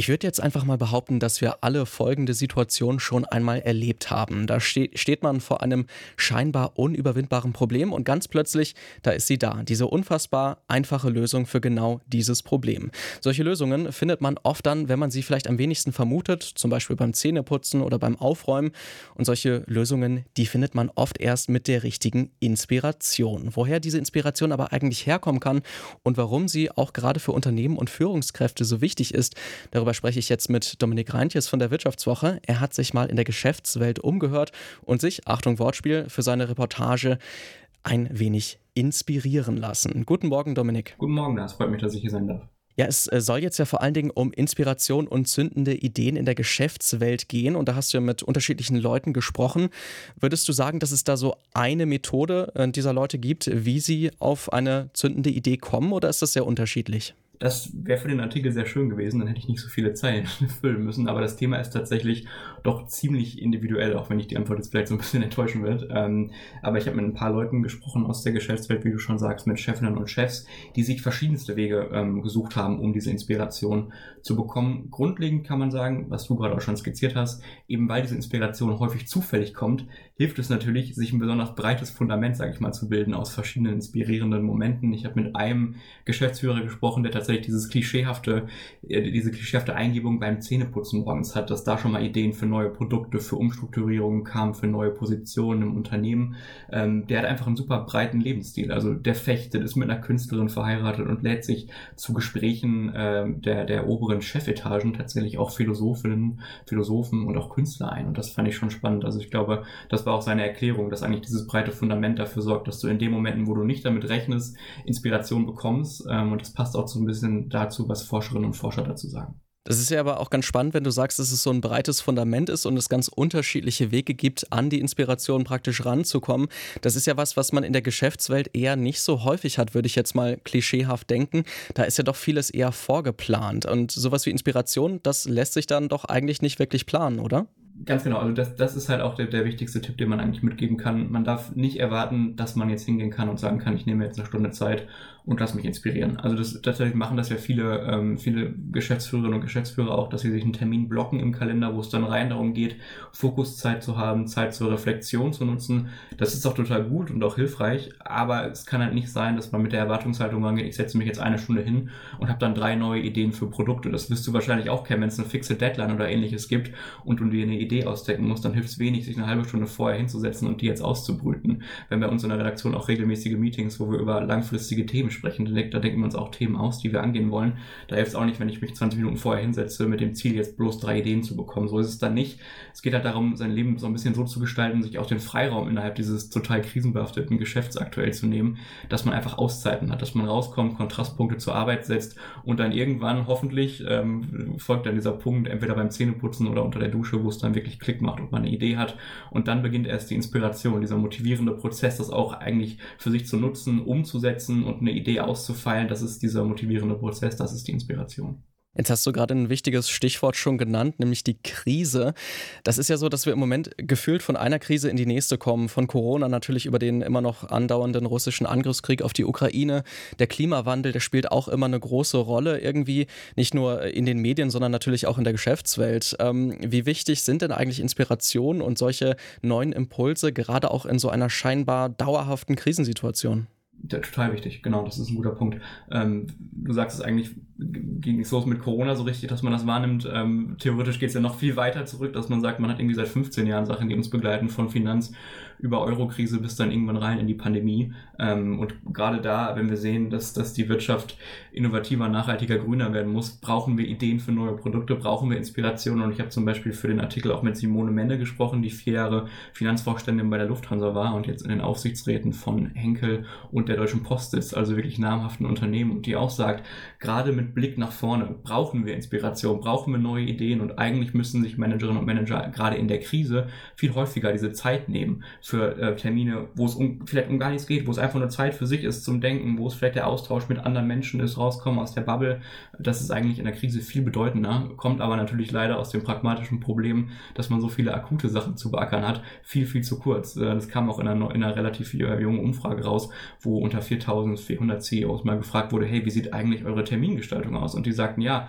Ich würde jetzt einfach mal behaupten, dass wir alle folgende Situation schon einmal erlebt haben. Da ste steht man vor einem scheinbar unüberwindbaren Problem und ganz plötzlich, da ist sie da. Diese unfassbar einfache Lösung für genau dieses Problem. Solche Lösungen findet man oft dann, wenn man sie vielleicht am wenigsten vermutet, zum Beispiel beim Zähneputzen oder beim Aufräumen. Und solche Lösungen, die findet man oft erst mit der richtigen Inspiration. Woher diese Inspiration aber eigentlich herkommen kann und warum sie auch gerade für Unternehmen und Führungskräfte so wichtig ist, darüber Darüber spreche ich jetzt mit Dominik Reintjes von der Wirtschaftswoche. Er hat sich mal in der Geschäftswelt umgehört und sich, Achtung Wortspiel, für seine Reportage ein wenig inspirieren lassen. Guten Morgen, Dominik. Guten Morgen, es freut mich, dass ich hier sein darf. Ja, es äh, soll jetzt ja vor allen Dingen um Inspiration und zündende Ideen in der Geschäftswelt gehen. Und da hast du ja mit unterschiedlichen Leuten gesprochen. Würdest du sagen, dass es da so eine Methode äh, dieser Leute gibt, wie sie auf eine zündende Idee kommen, oder ist das sehr unterschiedlich? Das wäre für den Artikel sehr schön gewesen, dann hätte ich nicht so viele Zeilen füllen müssen. Aber das Thema ist tatsächlich doch ziemlich individuell, auch wenn ich die Antwort jetzt vielleicht so ein bisschen enttäuschen wird. Ähm, aber ich habe mit ein paar Leuten gesprochen aus der Geschäftswelt, wie du schon sagst, mit Chefinnen und Chefs, die sich verschiedenste Wege ähm, gesucht haben, um diese Inspiration zu bekommen. Grundlegend kann man sagen, was du gerade auch schon skizziert hast, eben weil diese Inspiration häufig zufällig kommt, hilft es natürlich, sich ein besonders breites Fundament, sage ich mal, zu bilden aus verschiedenen inspirierenden Momenten. Ich habe mit einem Geschäftsführer gesprochen, der tatsächlich dieses klischeehafte, äh, diese klischeehafte Eingebung beim Zähneputzen morgens hat, dass da schon mal Ideen für neue Produkte, für Umstrukturierungen kamen, für neue Positionen im Unternehmen. Ähm, der hat einfach einen super breiten Lebensstil. Also der fechtet, ist mit einer Künstlerin verheiratet und lädt sich zu Gesprächen äh, der, der oberen Chefetagen tatsächlich auch Philosophinnen, Philosophen und auch Künstler ein. Und das fand ich schon spannend. Also ich glaube, das war auch seine Erklärung, dass eigentlich dieses breite Fundament dafür sorgt, dass du in den Momenten, wo du nicht damit rechnest, Inspiration bekommst. Ähm, und das passt auch so ein bisschen dazu, was Forscherinnen und Forscher dazu sagen. Das ist ja aber auch ganz spannend, wenn du sagst, dass es so ein breites Fundament ist und es ganz unterschiedliche Wege gibt, an die Inspiration praktisch ranzukommen. Das ist ja was, was man in der Geschäftswelt eher nicht so häufig hat, würde ich jetzt mal klischeehaft denken. Da ist ja doch vieles eher vorgeplant. Und sowas wie Inspiration, das lässt sich dann doch eigentlich nicht wirklich planen, oder? Ganz genau, also das, das ist halt auch der, der wichtigste Tipp, den man eigentlich mitgeben kann. Man darf nicht erwarten, dass man jetzt hingehen kann und sagen kann, ich nehme jetzt eine Stunde Zeit und lass mich inspirieren. Also das tatsächlich machen das ja viele, ähm, viele Geschäftsführerinnen und Geschäftsführer auch, dass sie sich einen Termin blocken im Kalender, wo es dann rein darum geht, Fokuszeit zu haben, Zeit zur Reflexion zu nutzen. Das ist auch total gut und auch hilfreich, aber es kann halt nicht sein, dass man mit der Erwartungshaltung rangeht, ich setze mich jetzt eine Stunde hin und habe dann drei neue Ideen für Produkte. Das wirst du wahrscheinlich auch kennen, wenn es eine fixe Deadline oder ähnliches gibt und du dir eine Idee ausdecken musst, dann hilft es wenig, sich eine halbe Stunde vorher hinzusetzen und die jetzt auszubrüten. Wenn bei uns in der Redaktion auch regelmäßige Meetings, wo wir über langfristige Themen sprechen, da denken wir uns auch Themen aus, die wir angehen wollen. Da hilft es auch nicht, wenn ich mich 20 Minuten vorher hinsetze mit dem Ziel, jetzt bloß drei Ideen zu bekommen. So ist es dann nicht. Es geht halt darum, sein Leben so ein bisschen so zu gestalten, sich auch den Freiraum innerhalb dieses total krisenbehafteten Geschäfts aktuell zu nehmen, dass man einfach Auszeiten hat, dass man rauskommt, Kontrastpunkte zur Arbeit setzt und dann irgendwann hoffentlich ähm, folgt dann dieser Punkt, entweder beim Zähneputzen oder unter der Dusche, wo es dann wirklich Klick macht und man eine Idee hat. Und dann beginnt erst die Inspiration, dieser motivierende Prozess, das auch eigentlich für sich zu nutzen, umzusetzen und eine Idee auszufeilen. Das ist dieser motivierende Prozess, das ist die Inspiration. Jetzt hast du gerade ein wichtiges Stichwort schon genannt, nämlich die Krise. Das ist ja so, dass wir im Moment gefühlt von einer Krise in die nächste kommen. Von Corona natürlich über den immer noch andauernden russischen Angriffskrieg auf die Ukraine. Der Klimawandel, der spielt auch immer eine große Rolle irgendwie, nicht nur in den Medien, sondern natürlich auch in der Geschäftswelt. Ähm, wie wichtig sind denn eigentlich Inspirationen und solche neuen Impulse, gerade auch in so einer scheinbar dauerhaften Krisensituation? Ja, total wichtig, genau, das ist ein guter Punkt. Ähm, du sagst es eigentlich, ging nicht so mit Corona so richtig, dass man das wahrnimmt. Ähm, theoretisch geht es ja noch viel weiter zurück, dass man sagt, man hat irgendwie seit 15 Jahren Sachen, die uns begleiten, von Finanz über Eurokrise bis dann irgendwann rein in die Pandemie. Ähm, und gerade da, wenn wir sehen, dass, dass die Wirtschaft innovativer, nachhaltiger, grüner werden muss, brauchen wir Ideen für neue Produkte, brauchen wir Inspirationen. Und ich habe zum Beispiel für den Artikel auch mit Simone Menne gesprochen, die vier Jahre Finanzvorständin bei der Lufthansa war und jetzt in den Aufsichtsräten von Henkel und der Deutschen Post ist, also wirklich namhaften Unternehmen und die auch sagt, gerade mit mit Blick nach vorne. Brauchen wir Inspiration? Brauchen wir neue Ideen? Und eigentlich müssen sich Managerinnen und Manager gerade in der Krise viel häufiger diese Zeit nehmen für äh, Termine, wo es um, vielleicht um gar nichts geht, wo es einfach nur Zeit für sich ist zum Denken, wo es vielleicht der Austausch mit anderen Menschen ist, rauskommen aus der Bubble. Das ist eigentlich in der Krise viel bedeutender, kommt aber natürlich leider aus dem pragmatischen Problem, dass man so viele akute Sachen zu beackern hat, viel, viel zu kurz. Äh, das kam auch in einer, in einer relativ jungen Umfrage raus, wo unter 4400 CEOs mal gefragt wurde, hey, wie sieht eigentlich eure Termingestaltung aus? Und die sagten, ja,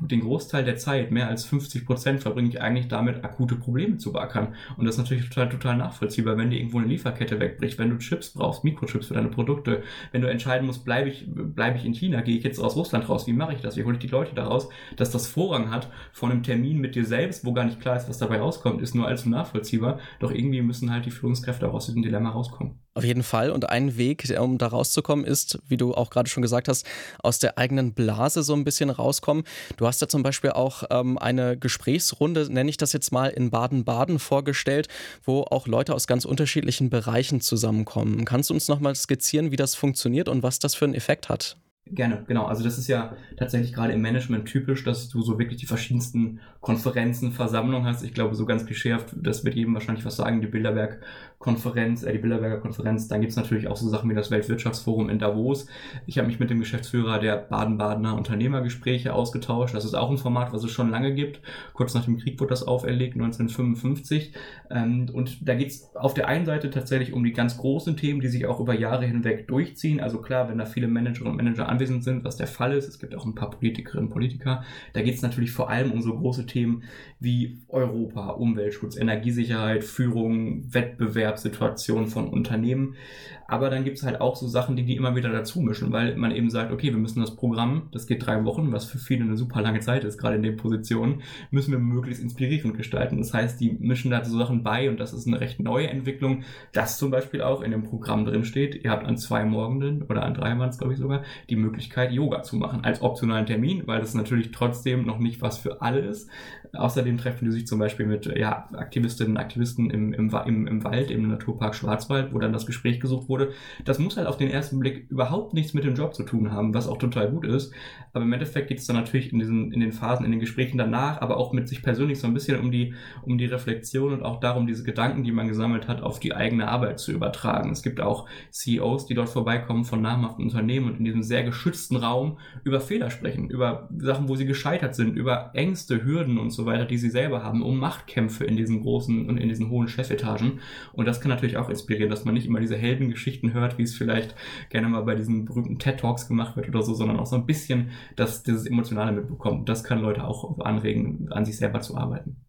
den Großteil der Zeit, mehr als 50 Prozent, verbringe ich eigentlich damit, akute Probleme zu beackern. Und das ist natürlich total, total nachvollziehbar, wenn dir irgendwo eine Lieferkette wegbricht, wenn du Chips brauchst, Mikrochips für deine Produkte, wenn du entscheiden musst, bleibe ich, bleibe ich in China, gehe ich jetzt aus Russland raus, wie mache ich das, wie hole ich die Leute da raus, dass das Vorrang hat vor einem Termin mit dir selbst, wo gar nicht klar ist, was dabei rauskommt, ist nur allzu nachvollziehbar. Doch irgendwie müssen halt die Führungskräfte auch aus diesem Dilemma rauskommen. Auf jeden Fall. Und ein Weg, um da rauszukommen, ist, wie du auch gerade schon gesagt hast, aus der eigenen Blase so ein bisschen rauskommen. Du hast ja zum Beispiel auch ähm, eine Gesprächsrunde, nenne ich das jetzt mal, in Baden-Baden vorgestellt, wo auch Leute aus ganz unterschiedlichen Bereichen zusammenkommen. Kannst du uns nochmal skizzieren, wie das funktioniert und was das für einen Effekt hat? Gerne, genau. Also das ist ja tatsächlich gerade im Management typisch, dass du so wirklich die verschiedensten Konferenzen, Versammlungen hast. Ich glaube, so ganz geschärft, das wird jedem wahrscheinlich was sagen, die Bilderberg-Konferenz, äh, die Bilderberger Konferenz. Dann gibt's natürlich auch so Sachen wie das Weltwirtschaftsforum in Davos. Ich habe mich mit dem Geschäftsführer der Baden-Badener Unternehmergespräche ausgetauscht. Das ist auch ein Format, was es schon lange gibt. Kurz nach dem Krieg wurde das auferlegt, 1955. Ähm, und da geht's auf der einen Seite tatsächlich um die ganz großen Themen, die sich auch über Jahre hinweg durchziehen. Also klar, wenn da viele Managerinnen und Manager anwesend sind, was der Fall ist. Es gibt auch ein paar Politikerinnen und Politiker. Da geht es natürlich vor allem um so große Themen wie Europa, Umweltschutz, Energiesicherheit, Führung, Wettbewerbssituation von Unternehmen. Aber dann gibt es halt auch so Sachen, die die immer wieder dazu mischen, weil man eben sagt, okay, wir müssen das Programm, das geht drei Wochen, was für viele eine super lange Zeit ist, gerade in den Positionen, müssen wir möglichst inspirierend gestalten. Das heißt, die mischen da so Sachen bei und das ist eine recht neue Entwicklung, das zum Beispiel auch in dem Programm drin steht. Ihr habt an zwei Morgenden oder an drei es, glaube ich sogar, die Möglichkeit, Yoga zu machen als optionalen Termin, weil das natürlich trotzdem noch nicht was für alle ist. Außerdem treffen die sich zum Beispiel mit ja, Aktivistinnen und Aktivisten im, im, im, im Wald, im Naturpark Schwarzwald, wo dann das Gespräch gesucht wurde. Das muss halt auf den ersten Blick überhaupt nichts mit dem Job zu tun haben, was auch total gut ist. Aber im Endeffekt geht es dann natürlich in, diesen, in den Phasen, in den Gesprächen danach, aber auch mit sich persönlich so ein bisschen um die, um die Reflexion und auch darum, diese Gedanken, die man gesammelt hat, auf die eigene Arbeit zu übertragen. Es gibt auch CEOs, die dort vorbeikommen von namhaften Unternehmen und in diesem sehr geschützten Raum über Fehler sprechen, über Sachen, wo sie gescheitert sind, über Ängste, Hürden und so weiter, die sie selber haben, um Machtkämpfe in diesen großen und in diesen hohen Chefetagen. Und das kann natürlich auch inspirieren, dass man nicht immer diese Heldengeschichten hört, wie es vielleicht gerne mal bei diesen berühmten TED Talks gemacht wird oder so, sondern auch so ein bisschen, dass dieses Emotionale mitbekommt. Das kann Leute auch anregen, an sich selber zu arbeiten.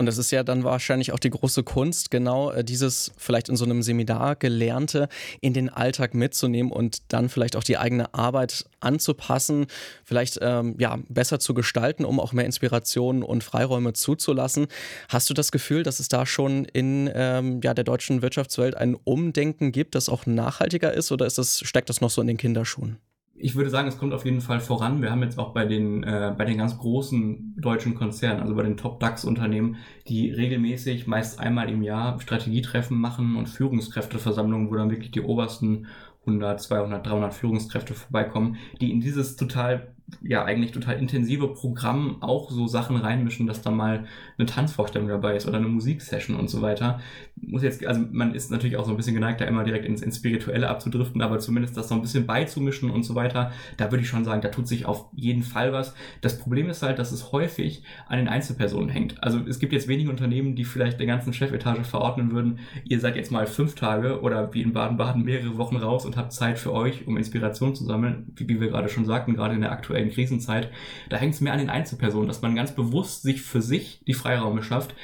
Und das ist ja dann wahrscheinlich auch die große Kunst, genau äh, dieses vielleicht in so einem Seminar gelernte in den Alltag mitzunehmen und dann vielleicht auch die eigene Arbeit anzupassen, vielleicht ähm, ja besser zu gestalten, um auch mehr Inspirationen und Freiräume zuzulassen. Hast du das Gefühl, dass es da schon in ähm, ja, der deutschen Wirtschaftswelt ein Umdenken gibt, das auch nachhaltiger ist, oder ist das, steckt das noch so in den Kinderschuhen? Ich würde sagen, es kommt auf jeden Fall voran. Wir haben jetzt auch bei den, äh, bei den ganz großen deutschen Konzernen, also bei den Top-DAX-Unternehmen, die regelmäßig meist einmal im Jahr Strategietreffen machen und Führungskräfteversammlungen, wo dann wirklich die obersten 100, 200, 300 Führungskräfte vorbeikommen, die in dieses total ja eigentlich total intensive Programm auch so Sachen reinmischen, dass da mal eine Tanzvorstellung dabei ist oder eine Musiksession und so weiter. Muss jetzt, also man ist natürlich auch so ein bisschen geneigt, da immer direkt ins, ins Spirituelle abzudriften, aber zumindest das so ein bisschen beizumischen und so weiter, da würde ich schon sagen, da tut sich auf jeden Fall was. Das Problem ist halt, dass es häufig an den Einzelpersonen hängt. Also es gibt jetzt wenige Unternehmen, die vielleicht der ganzen Chefetage verordnen würden, ihr seid jetzt mal fünf Tage oder wie in Baden-Baden mehrere Wochen raus und habt Zeit für euch, um Inspiration zu sammeln, wie, wie wir gerade schon sagten, gerade in der aktuellen Krisenzeit, da hängt es mehr an den Einzelpersonen, dass man ganz bewusst sich für sich die Freiräume schafft,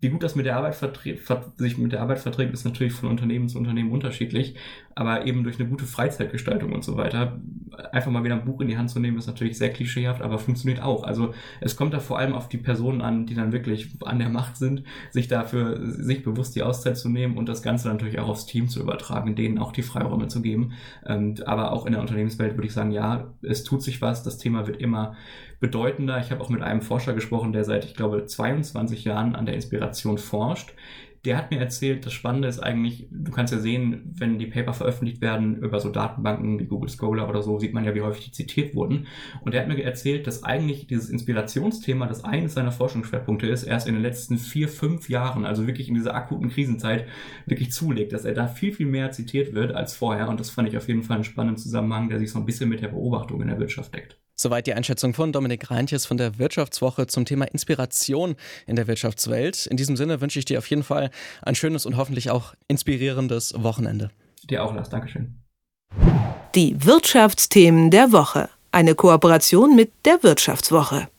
wie gut das mit der Arbeit sich mit der Arbeit verträgt, ist natürlich von Unternehmen zu Unternehmen unterschiedlich. Aber eben durch eine gute Freizeitgestaltung und so weiter, einfach mal wieder ein Buch in die Hand zu nehmen, ist natürlich sehr klischeehaft, aber funktioniert auch. Also es kommt da vor allem auf die Personen an, die dann wirklich an der Macht sind, sich dafür, sich bewusst die Auszeit zu nehmen und das Ganze natürlich auch aufs Team zu übertragen, denen auch die Freiräume zu geben. Ähm, aber auch in der Unternehmenswelt würde ich sagen, ja, es tut sich was, das Thema wird immer bedeutender. Ich habe auch mit einem Forscher gesprochen, der seit, ich glaube, 22 Jahren an der Inspiration forscht, der hat mir erzählt, das Spannende ist eigentlich, du kannst ja sehen, wenn die Paper veröffentlicht werden über so Datenbanken wie Google Scholar oder so, sieht man ja, wie häufig die zitiert wurden. Und er hat mir erzählt, dass eigentlich dieses Inspirationsthema, das eines seiner Forschungsschwerpunkte ist, erst in den letzten vier, fünf Jahren, also wirklich in dieser akuten Krisenzeit, wirklich zulegt, dass er da viel, viel mehr zitiert wird als vorher. Und das fand ich auf jeden Fall einen spannenden Zusammenhang, der sich so ein bisschen mit der Beobachtung in der Wirtschaft deckt. Soweit die Einschätzung von Dominik Reintjes von der Wirtschaftswoche zum Thema Inspiration in der Wirtschaftswelt. In diesem Sinne wünsche ich dir auf jeden Fall ein schönes und hoffentlich auch inspirierendes Wochenende. Dir auch, Lars. Dankeschön. Die Wirtschaftsthemen der Woche. Eine Kooperation mit der Wirtschaftswoche.